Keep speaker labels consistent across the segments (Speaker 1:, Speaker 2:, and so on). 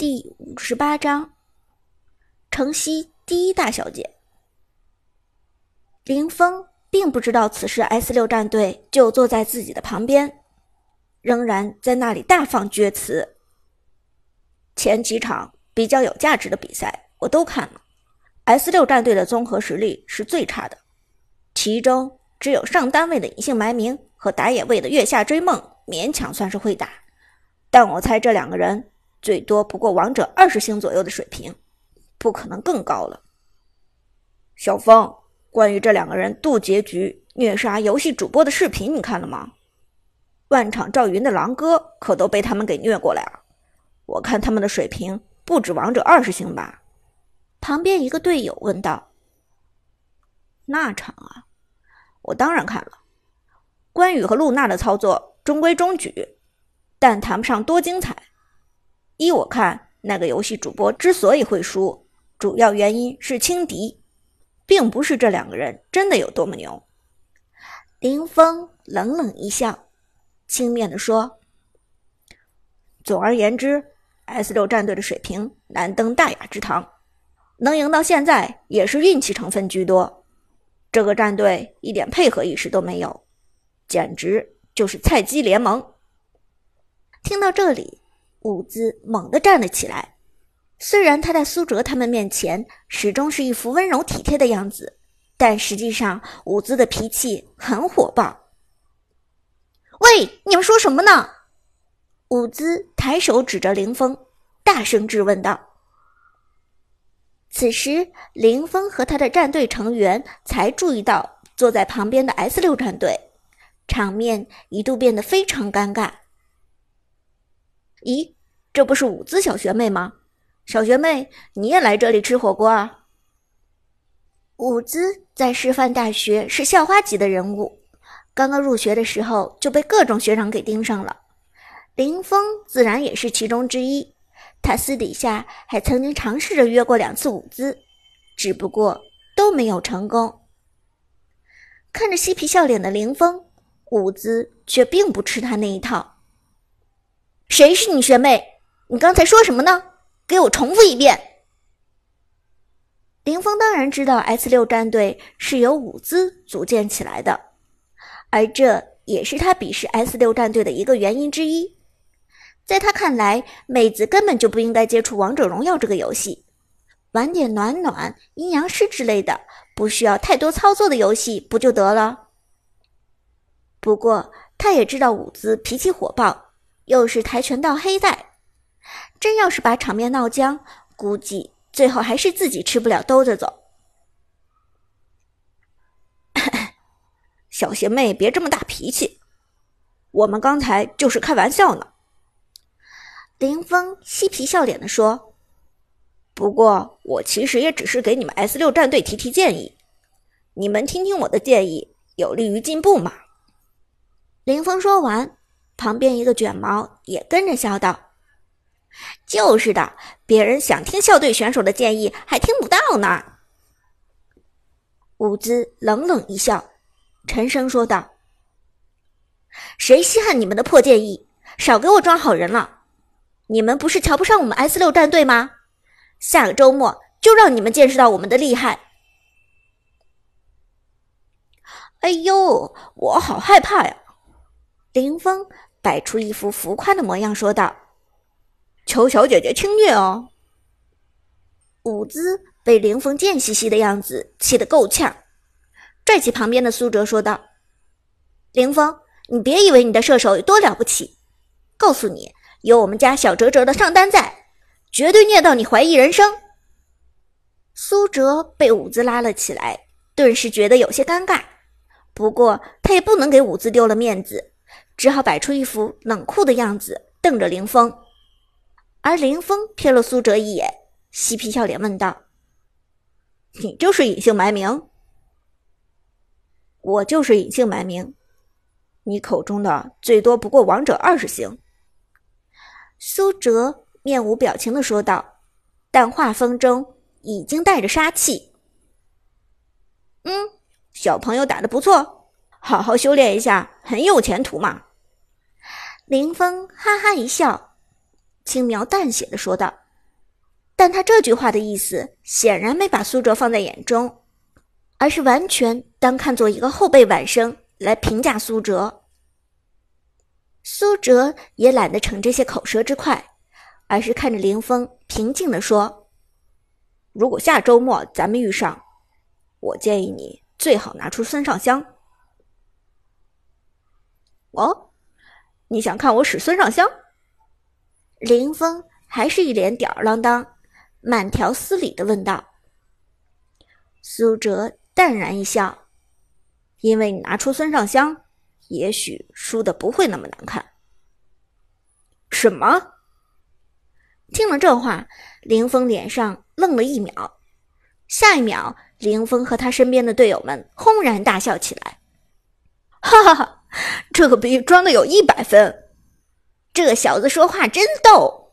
Speaker 1: 第五十八章，城西第一大小姐林峰并不知道此时 S 六战队就坐在自己的旁边，仍然在那里大放厥词。前几场比较有价值的比赛我都看了，S 六战队的综合实力是最差的，其中只有上单位的隐姓埋名和打野位的月下追梦勉强算是会打，但我猜这两个人。最多不过王者二十星左右的水平，不可能更高了。小峰，关于这两个人渡劫局虐杀游戏主播的视频，你看了吗？万场赵云的狼哥可都被他们给虐过来了。我看他们的水平不止王者二十星吧？旁边一个队友问道。那场啊，我当然看了。关羽和露娜的操作中规中矩，但谈不上多精彩。依我看，那个游戏主播之所以会输，主要原因是轻敌，并不是这两个人真的有多么牛。林峰冷冷一笑，轻蔑地说：“总而言之，S 六战队的水平难登大雅之堂，能赢到现在也是运气成分居多。这个战队一点配合意识都没有，简直就是菜鸡联盟。”听到这里。伍兹猛地站了起来，虽然他在苏哲他们面前始终是一副温柔体贴的样子，但实际上伍兹的脾气很火爆。喂，你们说什么呢？伍兹抬手指着林峰，大声质问道。此时，林峰和他的战队成员才注意到坐在旁边的 S 六战队，场面一度变得非常尴尬。咦，这不是舞姿小学妹吗？小学妹，你也来这里吃火锅啊？舞姿在师范大学是校花级的人物，刚刚入学的时候就被各种学长给盯上了。林峰自然也是其中之一，他私底下还曾经尝试着约过两次舞姿，只不过都没有成功。看着嬉皮笑脸的林峰，舞姿却并不吃他那一套。谁是你学妹？你刚才说什么呢？给我重复一遍。林峰当然知道 S 六战队是由舞姿组建起来的，而这也是他鄙视 S 六战队的一个原因之一。在他看来，妹子根本就不应该接触王者荣耀这个游戏，玩点暖暖、阴阳师之类的，不需要太多操作的游戏不就得了？不过他也知道舞姿脾气火爆。又是跆拳道黑带，真要是把场面闹僵，估计最后还是自己吃不了兜着走。小邪妹，别这么大脾气，我们刚才就是开玩笑呢。林峰嬉皮笑脸的说：“不过我其实也只是给你们 S 六战队提提建议，你们听听我的建议，有利于进步嘛。”林峰说完。旁边一个卷毛也跟着笑道：“就是的，别人想听校队选手的建议，还听不到呢。”伍兹冷冷一笑，沉声说道：“谁稀罕你们的破建议？少给我装好人了！你们不是瞧不上我们 S 六战队吗？下个周末就让你们见识到我们的厉害！”哎呦，我好害怕呀！林峰。摆出一副浮夸的模样，说道：“求小姐姐轻虐哦。”舞姿被林峰贱兮兮的样子气得够呛，拽起旁边的苏哲说道：“林峰，你别以为你的射手有多了不起，告诉你，有我们家小哲哲的上单在，绝对虐到你怀疑人生。”苏哲被舞姿拉了起来，顿时觉得有些尴尬，不过他也不能给舞姿丢了面子。只好摆出一副冷酷的样子，瞪着林峰。而林峰瞥了苏哲一眼，嬉皮笑脸问道：“你就是隐姓埋名？”“我就是隐姓埋名。”“你口中的最多不过王者二十星。”苏哲面无表情的说道，但话锋中已经带着杀气。“嗯，小朋友打的不错，好好修炼一下，很有前途嘛。林峰哈哈一笑，轻描淡写的说道：“但他这句话的意思显然没把苏哲放在眼中，而是完全当看作一个后辈晚生来评价苏哲。苏哲也懒得逞这些口舌之快，而是看着林峰，平静地说：“如果下周末咱们遇上，我建议你最好拿出孙尚香。”哦，你想看我使孙尚香？林峰还是一脸吊儿郎当、慢条斯理的问道。苏哲淡然一笑：“因为你拿出孙尚香，也许输的不会那么难看。”什么？听了这话，林峰脸上愣了一秒，下一秒，林峰和他身边的队友们轰然大笑起来：“哈哈哈！”这可比装的有一百分，这小子说话真逗，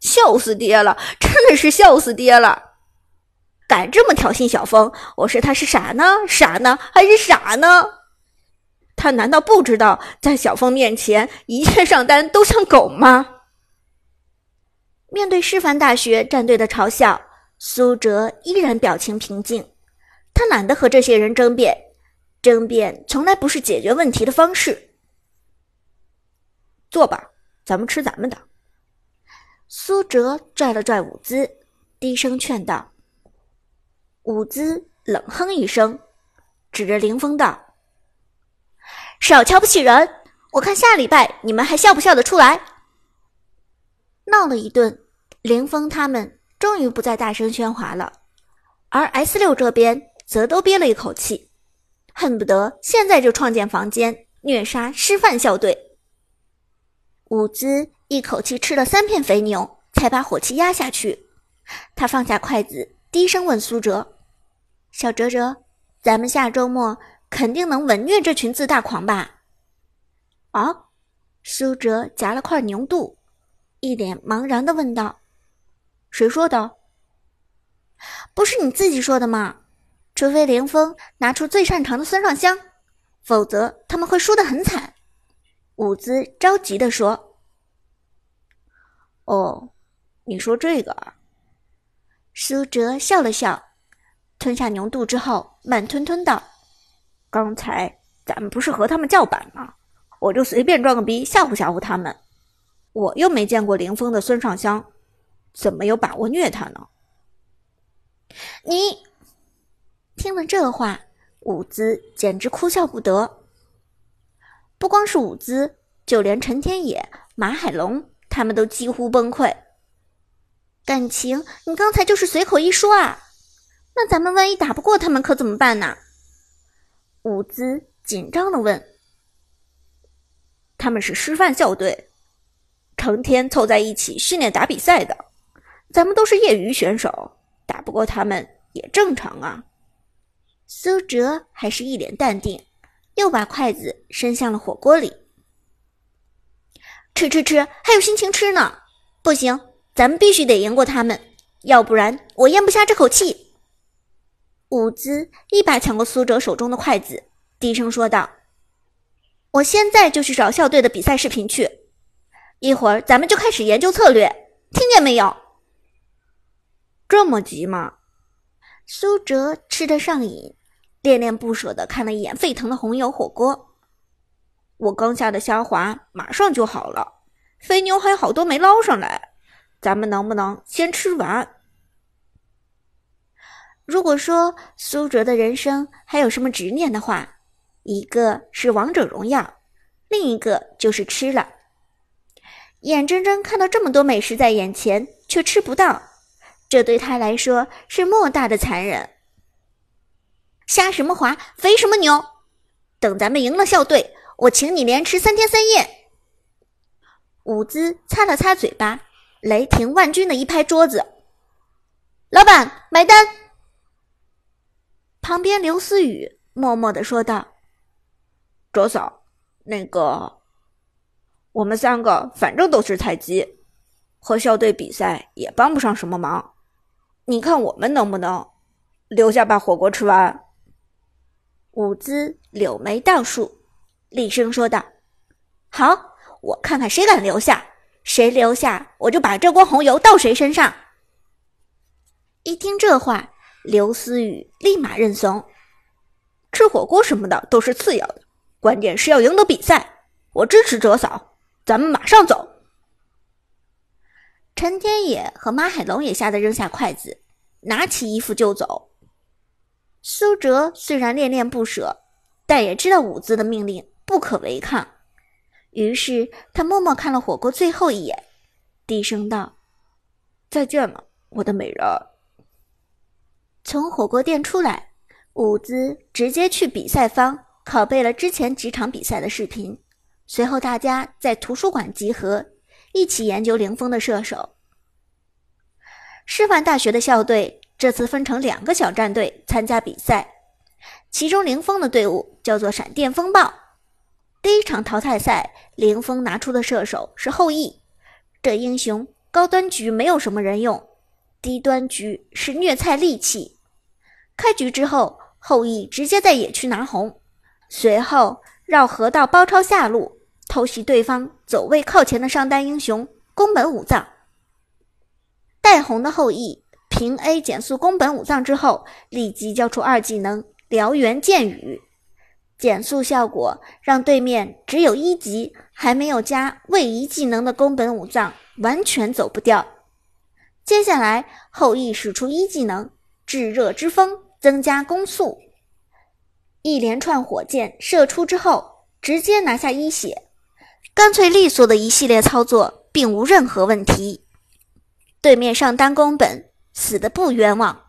Speaker 1: 笑死爹了，真的是笑死爹了！敢这么挑衅小峰，我说他是傻呢，傻呢，还是傻呢？他难道不知道在小峰面前一切上单都像狗吗？面对师范大学战队的嘲笑，苏哲依然表情平静，他懒得和这些人争辩。争辩从来不是解决问题的方式。坐吧，咱们吃咱们的。苏哲拽了拽舞姿，低声劝道。舞姿冷哼一声，指着林峰道：“少瞧不起人，我看下礼拜你们还笑不笑得出来？”闹了一顿，林峰他们终于不再大声喧哗了，而 S 六这边则都憋了一口气。恨不得现在就创建房间虐杀师范校队。伍兹一口气吃了三片肥牛，才把火气压下去。他放下筷子，低声问苏哲：“小哲哲，咱们下周末肯定能稳虐这群自大狂吧？”啊！苏哲夹了块牛肚，一脸茫然的问道：“谁说的？不是你自己说的吗？”除非凌风拿出最擅长的孙尚香，否则他们会输得很惨。伍兹着急地说：“哦，你说这个啊？”苏哲笑了笑，吞下牛肚之后，慢吞吞道：“刚才咱们不是和他们叫板吗？我就随便装个逼吓唬吓唬他们。我又没见过凌风的孙尚香，怎么有把握虐他呢？”你。听了这话，伍兹简直哭笑不得。不光是伍兹，就连陈天野、马海龙他们都几乎崩溃。感情你刚才就是随口一说啊？那咱们万一打不过他们，可怎么办呢？伍兹紧张的问。他们是师范校队，成天凑在一起训练打比赛的，咱们都是业余选手，打不过他们也正常啊。苏哲还是一脸淡定，又把筷子伸向了火锅里。吃吃吃，还有心情吃呢！不行，咱们必须得赢过他们，要不然我咽不下这口气。伍兹一把抢过苏哲手中的筷子，低声说道：“我现在就去找校队的比赛视频去，一会儿咱们就开始研究策略，听见没有？”这么急吗？苏哲吃得上瘾，恋恋不舍地看了一眼沸腾的红油火锅。我刚下的虾滑马上就好了，肥牛还有好多没捞上来，咱们能不能先吃完？如果说苏哲的人生还有什么执念的话，一个是王者荣耀，另一个就是吃了。眼睁睁看到这么多美食在眼前，却吃不到。这对他来说是莫大的残忍。瞎什么滑，肥什么牛？等咱们赢了校队，我请你连吃三天三夜。伍兹擦了擦嘴巴，雷霆万钧的一拍桌子：“老板，买单！”旁边刘思雨默默的说道：“卓嫂，那个，我们三个反正都是菜鸡，和校队比赛也帮不上什么忙。”你看我们能不能留下把火锅吃完？伍兹柳眉倒竖，厉声说道：“好，我看看谁敢留下，谁留下我就把这锅红油倒谁身上。”一听这话，刘思雨立马认怂：“
Speaker 2: 吃火锅什么的都是次要的，关键是要赢得比赛。我支持哲嫂，咱们马上走。”
Speaker 1: 陈天野和马海龙也吓得扔下筷子，拿起衣服就走。苏哲虽然恋恋不舍，但也知道武子的命令不可违抗，于是他默默看了火锅最后一眼，低声道：“
Speaker 2: 再见了，我的美人。”
Speaker 1: 从火锅店出来，伍兹直接去比赛方拷贝了之前几场比赛的视频，随后大家在图书馆集合，一起研究凌风的射手。师范大学的校队这次分成两个小战队参加比赛，其中凌风的队伍叫做闪电风暴。第一场淘汰赛，凌风拿出的射手是后羿，这英雄高端局没有什么人用，低端局是虐菜利器。开局之后，后羿直接在野区拿红，随后绕河道包抄下路，偷袭对方走位靠前的上单英雄宫本武藏。带红的后羿平 A 减速宫本武藏之后，立即交出二技能燎原剑雨，减速效果让对面只有一级还没有加位移技能的宫本武藏完全走不掉。接下来后羿使出一技能炙热之风。增加攻速，一连串火箭射出之后，直接拿下一血，干脆利索的一系列操作，并无任何问题。对面上单宫本死的不冤枉。